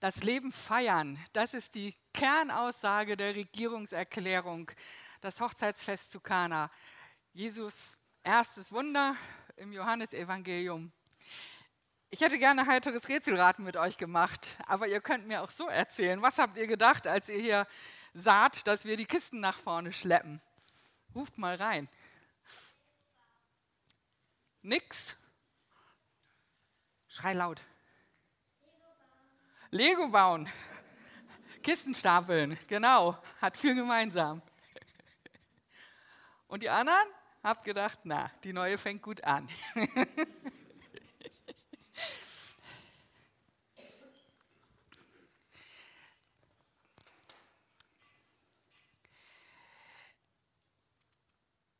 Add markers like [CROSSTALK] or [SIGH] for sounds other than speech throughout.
Das Leben feiern, das ist die Kernaussage der Regierungserklärung, das Hochzeitsfest zu Kana. Jesus erstes Wunder im Johannesevangelium. Ich hätte gerne heiteres Rätselraten mit euch gemacht, aber ihr könnt mir auch so erzählen. Was habt ihr gedacht, als ihr hier saht, dass wir die Kisten nach vorne schleppen? Ruft mal rein. Nix? Schrei laut. Lego bauen. [LAUGHS] Kisten stapeln, genau, hat viel gemeinsam. [LAUGHS] Und die anderen habt gedacht, na, die neue fängt gut an. [LAUGHS]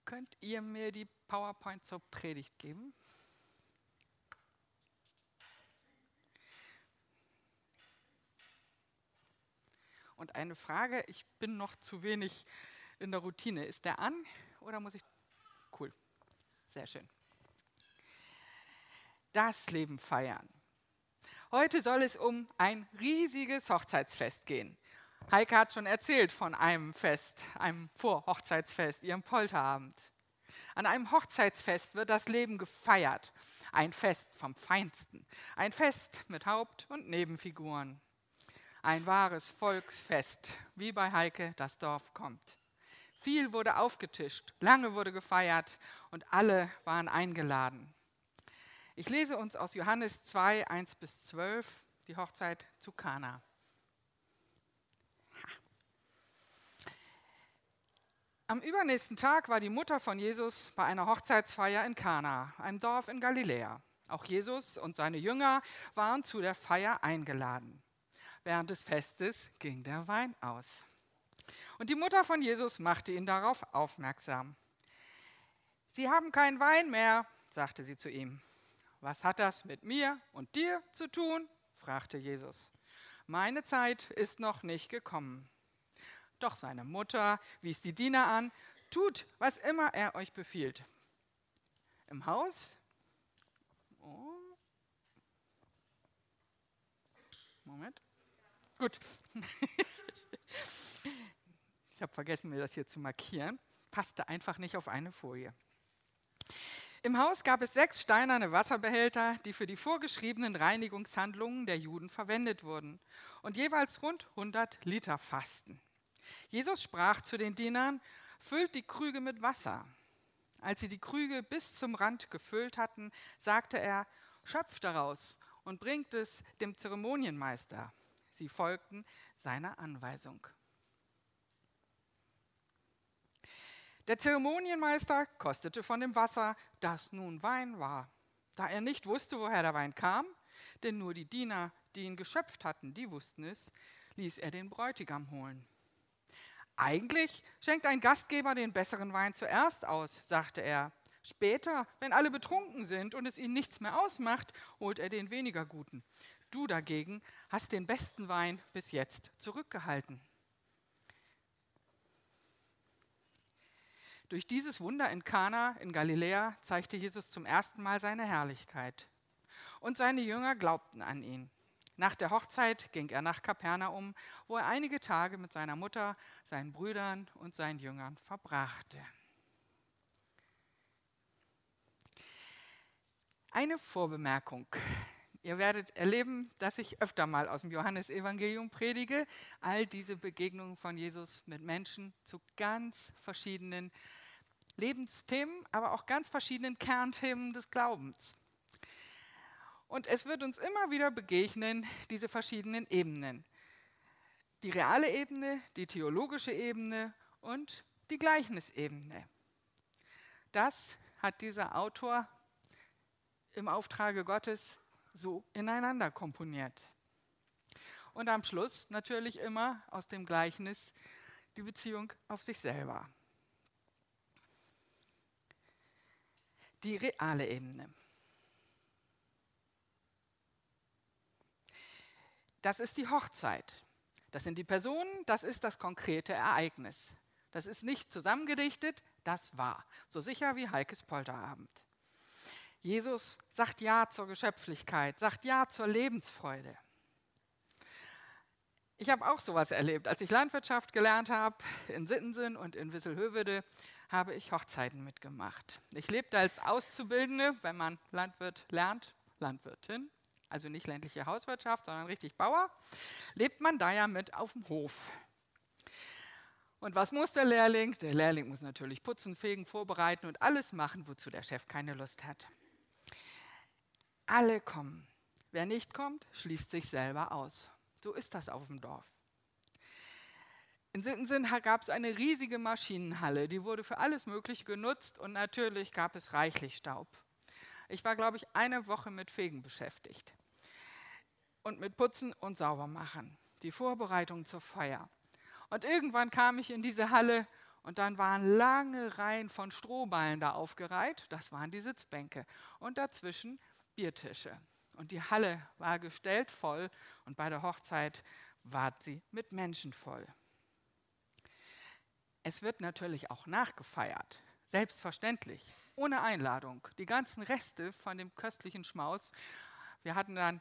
Könnt ihr mir die PowerPoint zur Predigt geben? Und eine Frage, ich bin noch zu wenig in der Routine. Ist der an oder muss ich... Cool, sehr schön. Das Leben feiern. Heute soll es um ein riesiges Hochzeitsfest gehen. Heike hat schon erzählt von einem Fest, einem Vorhochzeitsfest, ihrem Polterabend. An einem Hochzeitsfest wird das Leben gefeiert. Ein Fest vom Feinsten. Ein Fest mit Haupt- und Nebenfiguren. Ein wahres Volksfest, wie bei Heike das Dorf kommt. Viel wurde aufgetischt, lange wurde gefeiert und alle waren eingeladen. Ich lese uns aus Johannes 2, 1 bis 12, die Hochzeit zu Kana. Am übernächsten Tag war die Mutter von Jesus bei einer Hochzeitsfeier in Kana, einem Dorf in Galiläa. Auch Jesus und seine Jünger waren zu der Feier eingeladen. Während des Festes ging der Wein aus. Und die Mutter von Jesus machte ihn darauf aufmerksam. Sie haben keinen Wein mehr, sagte sie zu ihm. Was hat das mit mir und dir zu tun? fragte Jesus. Meine Zeit ist noch nicht gekommen. Doch seine Mutter wies die Diener an, tut, was immer er euch befiehlt. Im Haus? Oh. Moment. Gut. [LAUGHS] ich habe vergessen, mir das hier zu markieren. Passte einfach nicht auf eine Folie. Im Haus gab es sechs steinerne Wasserbehälter, die für die vorgeschriebenen Reinigungshandlungen der Juden verwendet wurden und jeweils rund 100 Liter fassten. Jesus sprach zu den Dienern, füllt die Krüge mit Wasser. Als sie die Krüge bis zum Rand gefüllt hatten, sagte er, schöpft daraus und bringt es dem Zeremonienmeister. Sie folgten seiner Anweisung. Der Zeremonienmeister kostete von dem Wasser, das nun Wein war. Da er nicht wusste, woher der Wein kam, denn nur die Diener, die ihn geschöpft hatten, die wussten es, ließ er den Bräutigam holen. Eigentlich schenkt ein Gastgeber den besseren Wein zuerst aus, sagte er. Später, wenn alle betrunken sind und es ihnen nichts mehr ausmacht, holt er den weniger guten. Du dagegen hast den besten Wein bis jetzt zurückgehalten. Durch dieses Wunder in Kana in Galiläa zeigte Jesus zum ersten Mal seine Herrlichkeit. Und seine Jünger glaubten an ihn. Nach der Hochzeit ging er nach Kapernaum, wo er einige Tage mit seiner Mutter, seinen Brüdern und seinen Jüngern verbrachte. Eine Vorbemerkung. Ihr werdet erleben, dass ich öfter mal aus dem Johannesevangelium predige. All diese Begegnungen von Jesus mit Menschen zu ganz verschiedenen Lebensthemen, aber auch ganz verschiedenen Kernthemen des Glaubens. Und es wird uns immer wieder begegnen, diese verschiedenen Ebenen. Die reale Ebene, die theologische Ebene und die Gleichnisebene. Das hat dieser Autor im Auftrage Gottes so ineinander komponiert. Und am Schluss natürlich immer aus dem Gleichnis die Beziehung auf sich selber. Die reale Ebene. Das ist die Hochzeit. Das sind die Personen, das ist das konkrete Ereignis. Das ist nicht zusammengedichtet, das war. So sicher wie Heikes Polterabend. Jesus sagt Ja zur Geschöpflichkeit, sagt Ja zur Lebensfreude. Ich habe auch sowas erlebt. Als ich Landwirtschaft gelernt habe in Sittensen und in Wisselhövede, habe ich Hochzeiten mitgemacht. Ich lebte als Auszubildende, wenn man Landwirt lernt, Landwirtin, also nicht ländliche Hauswirtschaft, sondern richtig Bauer, lebt man da ja mit auf dem Hof. Und was muss der Lehrling? Der Lehrling muss natürlich putzen, fegen, vorbereiten und alles machen, wozu der Chef keine Lust hat. Alle kommen. Wer nicht kommt, schließt sich selber aus. So ist das auf dem Dorf. In Sittensen gab es eine riesige Maschinenhalle, die wurde für alles Mögliche genutzt und natürlich gab es reichlich Staub. Ich war, glaube ich, eine Woche mit Fegen beschäftigt und mit Putzen und Saubermachen, die Vorbereitung zur Feier. Und irgendwann kam ich in diese Halle und dann waren lange Reihen von Strohballen da aufgereiht, das waren die Sitzbänke, und dazwischen Biertische. Und die Halle war gestellt voll und bei der Hochzeit war sie mit Menschen voll. Es wird natürlich auch nachgefeiert, selbstverständlich, ohne Einladung. Die ganzen Reste von dem köstlichen Schmaus. Wir hatten dann,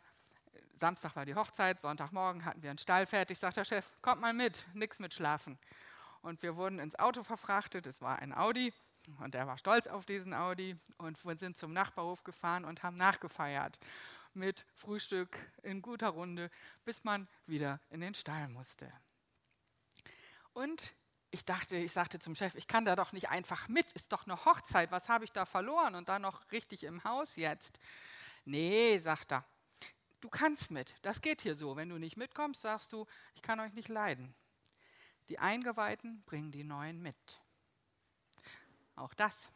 Samstag war die Hochzeit, Sonntagmorgen hatten wir einen Stall fertig, sagt der Chef, kommt mal mit, nichts mit Schlafen. Und wir wurden ins Auto verfrachtet, es war ein Audi und er war stolz auf diesen Audi und wir sind zum Nachbarhof gefahren und haben nachgefeiert mit Frühstück in guter Runde, bis man wieder in den Stall musste. Und ich dachte, ich sagte zum Chef, ich kann da doch nicht einfach mit, ist doch eine Hochzeit, was habe ich da verloren und dann noch richtig im Haus jetzt? Nee, sagt er, du kannst mit, das geht hier so. Wenn du nicht mitkommst, sagst du, ich kann euch nicht leiden. Die Eingeweihten bringen die Neuen mit. Auch das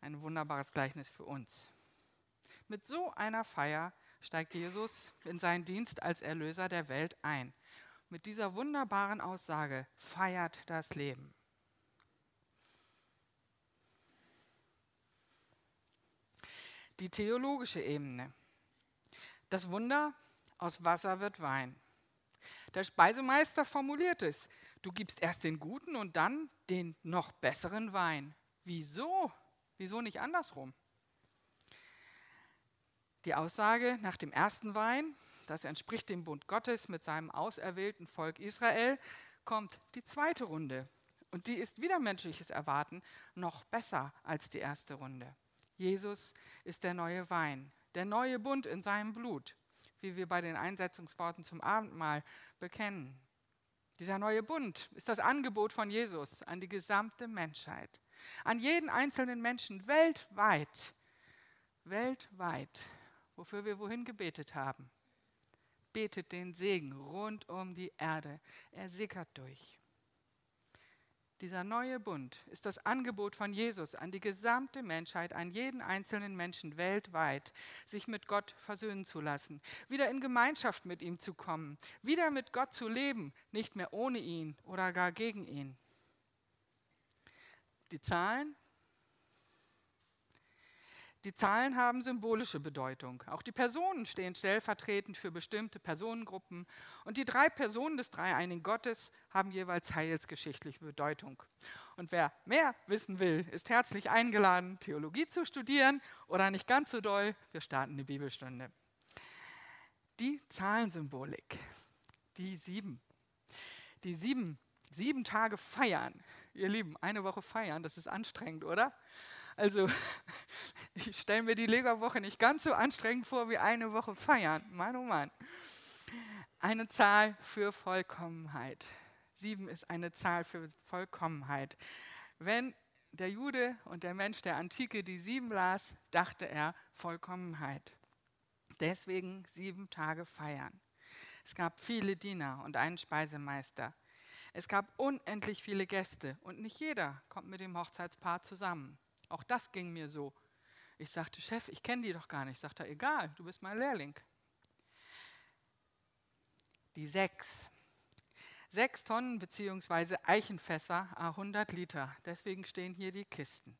ein wunderbares Gleichnis für uns. Mit so einer Feier steigt Jesus in seinen Dienst als Erlöser der Welt ein. Mit dieser wunderbaren Aussage feiert das Leben. Die theologische Ebene. Das Wunder, aus Wasser wird Wein. Der Speisemeister formuliert es, du gibst erst den guten und dann den noch besseren Wein. Wieso? Wieso nicht andersrum? Die Aussage nach dem ersten Wein, das entspricht dem Bund Gottes mit seinem auserwählten Volk Israel, kommt die zweite Runde. Und die ist wieder menschliches Erwarten noch besser als die erste Runde. Jesus ist der neue Wein, der neue Bund in seinem Blut, wie wir bei den Einsetzungsworten zum Abendmahl bekennen. Dieser neue Bund ist das Angebot von Jesus an die gesamte Menschheit, an jeden einzelnen Menschen weltweit, weltweit wofür wir wohin gebetet haben. Betet den Segen rund um die Erde. Er sickert durch. Dieser neue Bund ist das Angebot von Jesus an die gesamte Menschheit, an jeden einzelnen Menschen weltweit, sich mit Gott versöhnen zu lassen, wieder in Gemeinschaft mit ihm zu kommen, wieder mit Gott zu leben, nicht mehr ohne ihn oder gar gegen ihn. Die Zahlen die Zahlen haben symbolische Bedeutung. Auch die Personen stehen stellvertretend für bestimmte Personengruppen. Und die drei Personen des dreieinigen Gottes haben jeweils heilsgeschichtliche Bedeutung. Und wer mehr wissen will, ist herzlich eingeladen, Theologie zu studieren oder nicht ganz so doll. Wir starten die Bibelstunde. Die Zahlensymbolik, die sieben. Die sieben, sieben Tage feiern. Ihr Lieben, eine Woche feiern, das ist anstrengend, oder? Also [LAUGHS] ich stelle mir die Legerwoche nicht ganz so anstrengend vor wie eine Woche feiern. Mann, oh Mann. Eine Zahl für Vollkommenheit. Sieben ist eine Zahl für Vollkommenheit. Wenn der Jude und der Mensch der Antike die sieben las, dachte er Vollkommenheit. Deswegen sieben Tage feiern. Es gab viele Diener und einen Speisemeister. Es gab unendlich viele Gäste und nicht jeder kommt mit dem Hochzeitspaar zusammen. Auch das ging mir so. Ich sagte, Chef, ich kenne die doch gar nicht. Sagt er, egal, du bist mein Lehrling. Die sechs. Sechs Tonnen bzw. Eichenfässer, 100 Liter. Deswegen stehen hier die Kisten.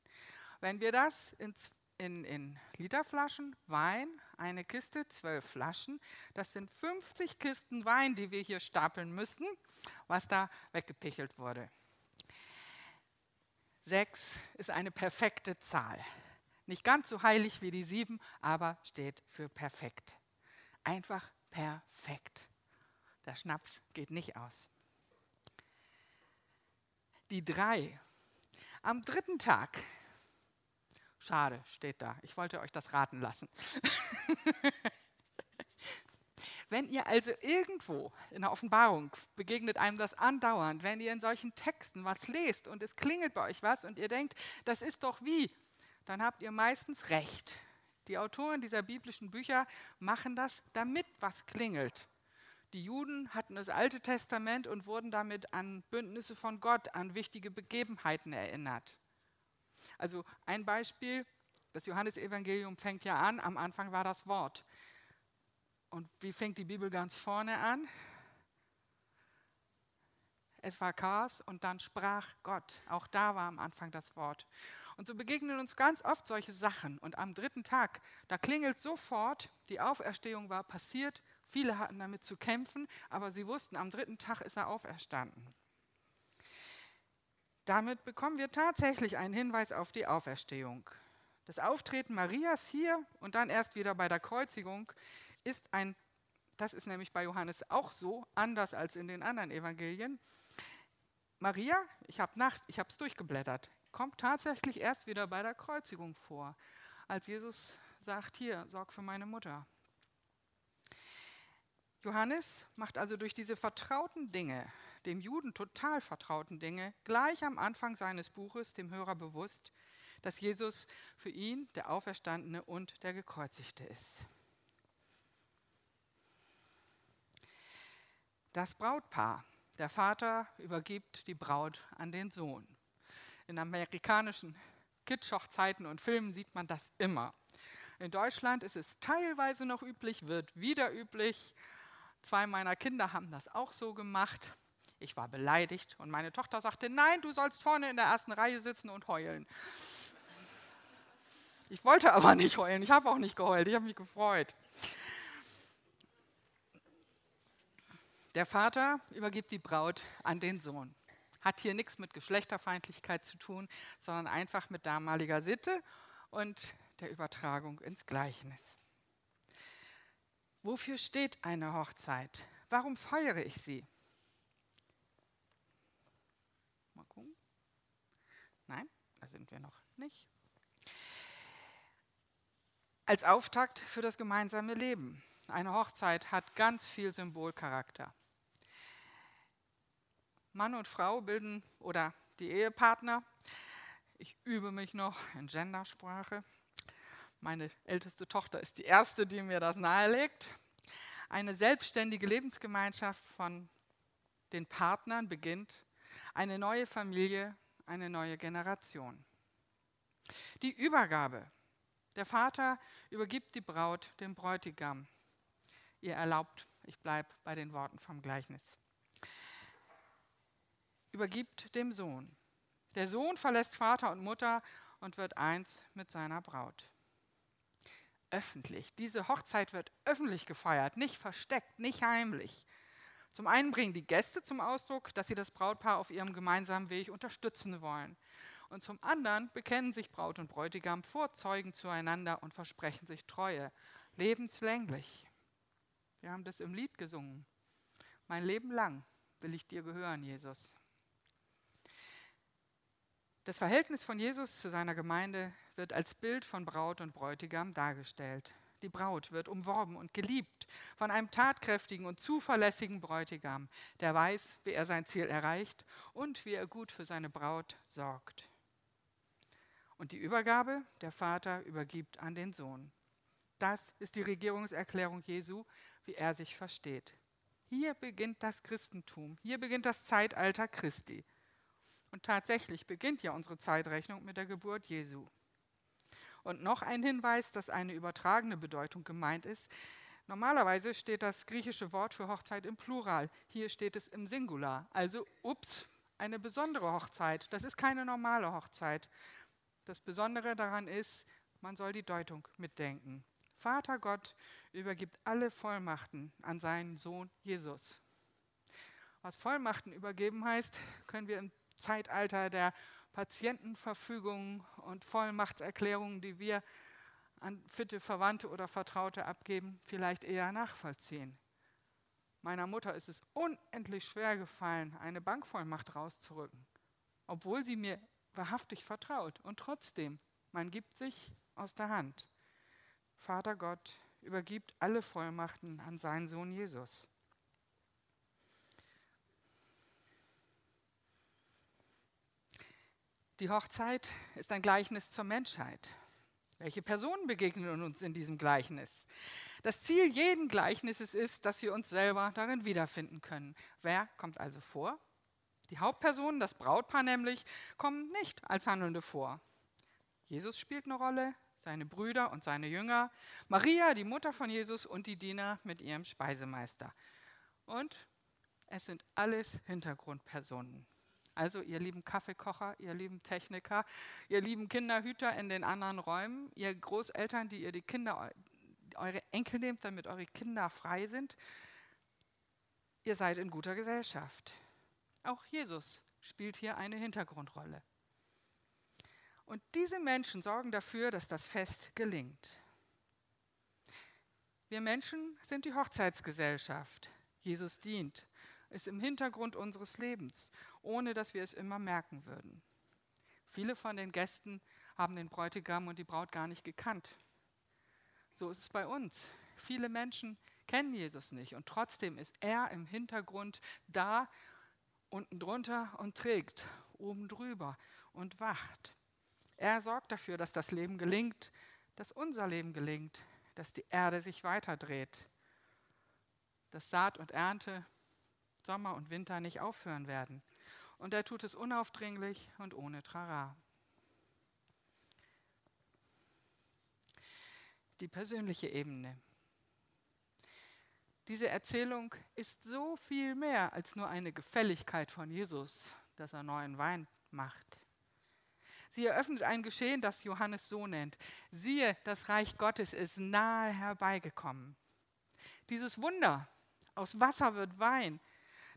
Wenn wir das in, in, in Literflaschen, Wein, eine Kiste, zwölf Flaschen, das sind 50 Kisten Wein, die wir hier stapeln müssten, was da weggepichelt wurde. Sechs ist eine perfekte Zahl. Nicht ganz so heilig wie die sieben, aber steht für perfekt. Einfach perfekt. Der Schnaps geht nicht aus. Die drei. Am dritten Tag. Schade, steht da. Ich wollte euch das raten lassen. [LAUGHS] Wenn ihr also irgendwo in der Offenbarung begegnet einem das andauernd, wenn ihr in solchen Texten was lest und es klingelt bei euch was und ihr denkt, das ist doch wie, dann habt ihr meistens recht. Die Autoren dieser biblischen Bücher machen das, damit was klingelt. Die Juden hatten das Alte Testament und wurden damit an Bündnisse von Gott, an wichtige Begebenheiten erinnert. Also ein Beispiel, das Johannesevangelium fängt ja an, am Anfang war das Wort. Und wie fängt die Bibel ganz vorne an? Es war Chaos und dann sprach Gott. Auch da war am Anfang das Wort. Und so begegnen uns ganz oft solche Sachen. Und am dritten Tag, da klingelt sofort, die Auferstehung war passiert. Viele hatten damit zu kämpfen, aber sie wussten, am dritten Tag ist er auferstanden. Damit bekommen wir tatsächlich einen Hinweis auf die Auferstehung. Das Auftreten Marias hier und dann erst wieder bei der Kreuzigung ist ein, das ist nämlich bei Johannes auch so, anders als in den anderen Evangelien. Maria, ich habe es durchgeblättert, kommt tatsächlich erst wieder bei der Kreuzigung vor, als Jesus sagt, hier, sorg für meine Mutter. Johannes macht also durch diese vertrauten Dinge, dem Juden total vertrauten Dinge, gleich am Anfang seines Buches dem Hörer bewusst, dass Jesus für ihn der Auferstandene und der Gekreuzigte ist. Das Brautpaar. Der Vater übergibt die Braut an den Sohn. In amerikanischen Kitschhochzeiten und Filmen sieht man das immer. In Deutschland ist es teilweise noch üblich, wird wieder üblich. Zwei meiner Kinder haben das auch so gemacht. Ich war beleidigt und meine Tochter sagte, nein, du sollst vorne in der ersten Reihe sitzen und heulen. Ich wollte aber nicht heulen, ich habe auch nicht geheult, ich habe mich gefreut. Der Vater übergibt die Braut an den Sohn. Hat hier nichts mit Geschlechterfeindlichkeit zu tun, sondern einfach mit damaliger Sitte und der Übertragung ins Gleichnis. Wofür steht eine Hochzeit? Warum feiere ich sie? Mal gucken. Nein, da sind wir noch nicht. Als Auftakt für das gemeinsame Leben. Eine Hochzeit hat ganz viel Symbolcharakter. Mann und Frau bilden oder die Ehepartner. Ich übe mich noch in Gendersprache. Meine älteste Tochter ist die erste, die mir das nahelegt. Eine selbstständige Lebensgemeinschaft von den Partnern beginnt, eine neue Familie, eine neue Generation. Die Übergabe. Der Vater übergibt die Braut dem Bräutigam. Ihr erlaubt, ich bleibe bei den Worten vom Gleichnis. Übergibt dem Sohn. Der Sohn verlässt Vater und Mutter und wird eins mit seiner Braut öffentlich. Diese Hochzeit wird öffentlich gefeiert, nicht versteckt, nicht heimlich. Zum einen bringen die Gäste zum Ausdruck, dass sie das Brautpaar auf ihrem gemeinsamen Weg unterstützen wollen. Und zum anderen bekennen sich Braut und Bräutigam vor Zeugen zueinander und versprechen sich Treue, lebenslänglich. Wir haben das im Lied gesungen. Mein Leben lang will ich dir gehören, Jesus. Das Verhältnis von Jesus zu seiner Gemeinde wird als Bild von Braut und Bräutigam dargestellt. Die Braut wird umworben und geliebt von einem tatkräftigen und zuverlässigen Bräutigam, der weiß, wie er sein Ziel erreicht und wie er gut für seine Braut sorgt. Und die Übergabe, der Vater übergibt an den Sohn. Das ist die Regierungserklärung Jesu, wie er sich versteht. Hier beginnt das Christentum, hier beginnt das Zeitalter Christi. Und tatsächlich beginnt ja unsere Zeitrechnung mit der Geburt Jesu. Und noch ein Hinweis, dass eine übertragene Bedeutung gemeint ist. Normalerweise steht das griechische Wort für Hochzeit im Plural. Hier steht es im Singular. Also, ups, eine besondere Hochzeit. Das ist keine normale Hochzeit. Das Besondere daran ist, man soll die Deutung mitdenken. Vater Gott übergibt alle Vollmachten an seinen Sohn Jesus. Was Vollmachten übergeben heißt, können wir im Zeitalter der Patientenverfügungen und Vollmachtserklärungen, die wir an fitte Verwandte oder Vertraute abgeben, vielleicht eher nachvollziehen. Meiner Mutter ist es unendlich schwer gefallen, eine Bankvollmacht rauszurücken, obwohl sie mir wahrhaftig vertraut. Und trotzdem, man gibt sich aus der Hand. Vater Gott übergibt alle Vollmachten an seinen Sohn Jesus. Die Hochzeit ist ein Gleichnis zur Menschheit. Welche Personen begegnen uns in diesem Gleichnis? Das Ziel jeden Gleichnisses ist, dass wir uns selber darin wiederfinden können. Wer kommt also vor? Die Hauptpersonen, das Brautpaar nämlich, kommen nicht als Handelnde vor. Jesus spielt eine Rolle, seine Brüder und seine Jünger, Maria, die Mutter von Jesus und die Diener mit ihrem Speisemeister. Und es sind alles Hintergrundpersonen. Also ihr lieben Kaffeekocher, ihr lieben Techniker, ihr lieben Kinderhüter in den anderen Räumen, ihr Großeltern, die ihr die Kinder, eure Enkel nehmt, damit eure Kinder frei sind. Ihr seid in guter Gesellschaft. Auch Jesus spielt hier eine Hintergrundrolle. Und diese Menschen sorgen dafür, dass das Fest gelingt. Wir Menschen sind die Hochzeitsgesellschaft. Jesus dient, ist im Hintergrund unseres Lebens, ohne dass wir es immer merken würden. Viele von den Gästen haben den Bräutigam und die Braut gar nicht gekannt. So ist es bei uns. Viele Menschen kennen Jesus nicht und trotzdem ist er im Hintergrund da, unten drunter und trägt, oben drüber und wacht. Er sorgt dafür, dass das Leben gelingt, dass unser Leben gelingt, dass die Erde sich weiterdreht, dass Saat und Ernte, Sommer und Winter nicht aufhören werden. Und er tut es unaufdringlich und ohne Trara. Die persönliche Ebene. Diese Erzählung ist so viel mehr als nur eine Gefälligkeit von Jesus, dass er neuen Wein macht. Sie eröffnet ein Geschehen, das Johannes so nennt. Siehe, das Reich Gottes ist nahe herbeigekommen. Dieses Wunder, aus Wasser wird Wein,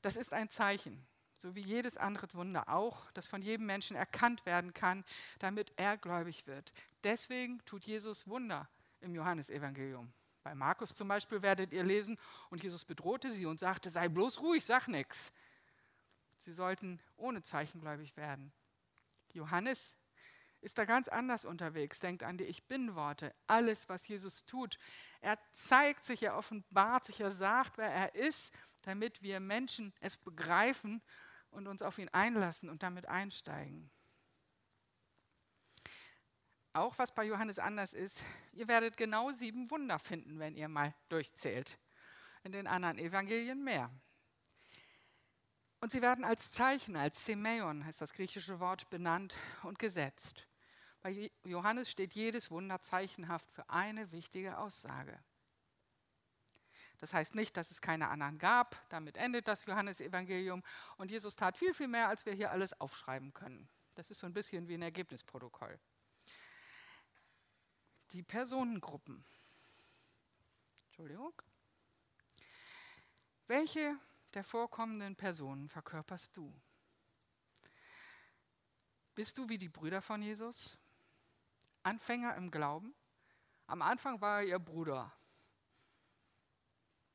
das ist ein Zeichen, so wie jedes andere Wunder auch, das von jedem Menschen erkannt werden kann, damit er gläubig wird. Deswegen tut Jesus Wunder im Johannesevangelium. Bei Markus zum Beispiel werdet ihr lesen, und Jesus bedrohte sie und sagte, sei bloß ruhig, sag nichts. Sie sollten ohne Zeichen gläubig werden. Johannes ist da ganz anders unterwegs, denkt an die Ich Bin-Worte. Alles, was Jesus tut, er zeigt sich, er offenbart sich, er sagt, wer er ist, damit wir Menschen es begreifen und uns auf ihn einlassen und damit einsteigen. Auch was bei Johannes anders ist, ihr werdet genau sieben Wunder finden, wenn ihr mal durchzählt. In den anderen Evangelien mehr. Und sie werden als Zeichen, als Semeion heißt das griechische Wort, benannt und gesetzt. Bei Johannes steht jedes Wunder zeichenhaft für eine wichtige Aussage. Das heißt nicht, dass es keine anderen gab. Damit endet das Johannesevangelium. Und Jesus tat viel, viel mehr, als wir hier alles aufschreiben können. Das ist so ein bisschen wie ein Ergebnisprotokoll. Die Personengruppen. Entschuldigung. Welche der vorkommenden Personen verkörperst du? Bist du wie die Brüder von Jesus? Anfänger im Glauben. Am Anfang war er ihr Bruder.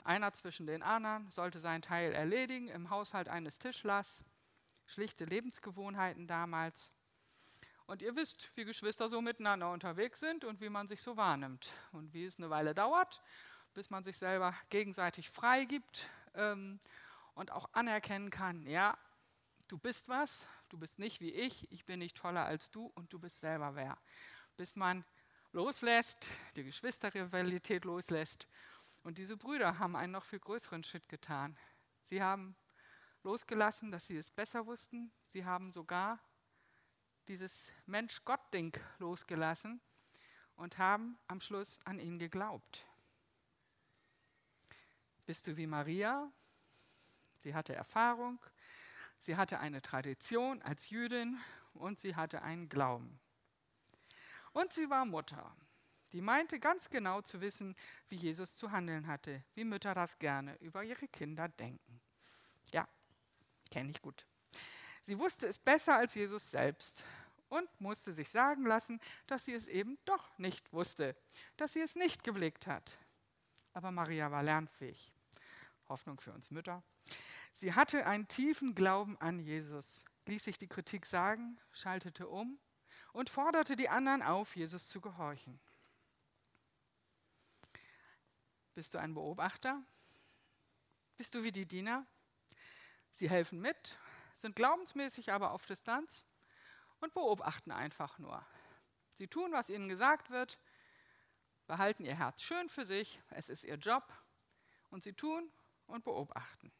Einer zwischen den anderen sollte seinen Teil erledigen im Haushalt eines Tischlers. Schlichte Lebensgewohnheiten damals. Und ihr wisst, wie Geschwister so miteinander unterwegs sind und wie man sich so wahrnimmt. Und wie es eine Weile dauert, bis man sich selber gegenseitig freigibt ähm, und auch anerkennen kann, ja, du bist was, du bist nicht wie ich, ich bin nicht toller als du und du bist selber wer bis man loslässt, die Geschwisterrivalität loslässt. Und diese Brüder haben einen noch viel größeren Schritt getan. Sie haben losgelassen, dass sie es besser wussten. Sie haben sogar dieses Mensch-Gott-Ding losgelassen und haben am Schluss an ihn geglaubt. Bist du wie Maria? Sie hatte Erfahrung, sie hatte eine Tradition als Jüdin und sie hatte einen Glauben. Und sie war Mutter. Die meinte ganz genau zu wissen, wie Jesus zu handeln hatte, wie Mütter das gerne über ihre Kinder denken. Ja, kenne ich gut. Sie wusste es besser als Jesus selbst und musste sich sagen lassen, dass sie es eben doch nicht wusste, dass sie es nicht geblickt hat. Aber Maria war lernfähig. Hoffnung für uns Mütter. Sie hatte einen tiefen Glauben an Jesus, ließ sich die Kritik sagen, schaltete um und forderte die anderen auf, Jesus zu gehorchen. Bist du ein Beobachter? Bist du wie die Diener? Sie helfen mit, sind glaubensmäßig aber auf Distanz und beobachten einfach nur. Sie tun, was ihnen gesagt wird, behalten ihr Herz schön für sich, es ist ihr Job und sie tun und beobachten.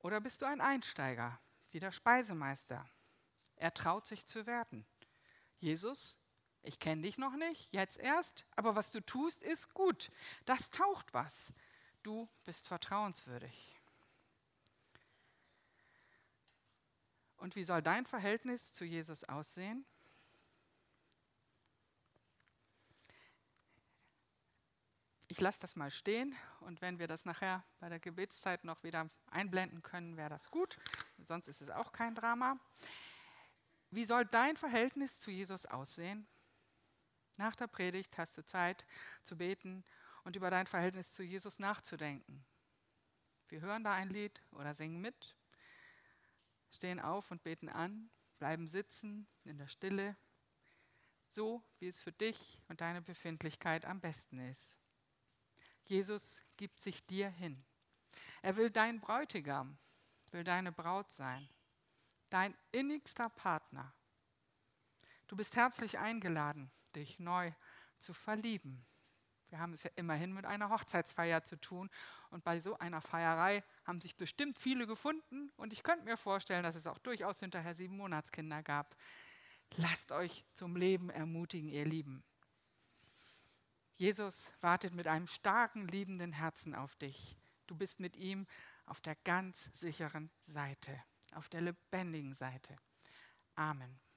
Oder bist du ein Einsteiger, wie der Speisemeister? Er traut sich zu werden. Jesus, ich kenne dich noch nicht, jetzt erst, aber was du tust, ist gut. Das taucht was. Du bist vertrauenswürdig. Und wie soll dein Verhältnis zu Jesus aussehen? Ich lasse das mal stehen und wenn wir das nachher bei der Gebetszeit noch wieder einblenden können, wäre das gut. Sonst ist es auch kein Drama. Wie soll dein Verhältnis zu Jesus aussehen? Nach der Predigt hast du Zeit zu beten und über dein Verhältnis zu Jesus nachzudenken. Wir hören da ein Lied oder singen mit stehen auf und beten an, bleiben sitzen in der Stille, so wie es für dich und deine Befindlichkeit am besten ist. Jesus gibt sich dir hin. Er will dein Bräutigam, will deine Braut sein, dein innigster Partner. Du bist herzlich eingeladen, dich neu zu verlieben. Wir haben es ja immerhin mit einer Hochzeitsfeier zu tun. Und bei so einer Feierei haben sich bestimmt viele gefunden. Und ich könnte mir vorstellen, dass es auch durchaus hinterher sieben Monatskinder gab. Lasst euch zum Leben ermutigen, ihr Lieben. Jesus wartet mit einem starken, liebenden Herzen auf dich. Du bist mit ihm auf der ganz sicheren Seite, auf der lebendigen Seite. Amen.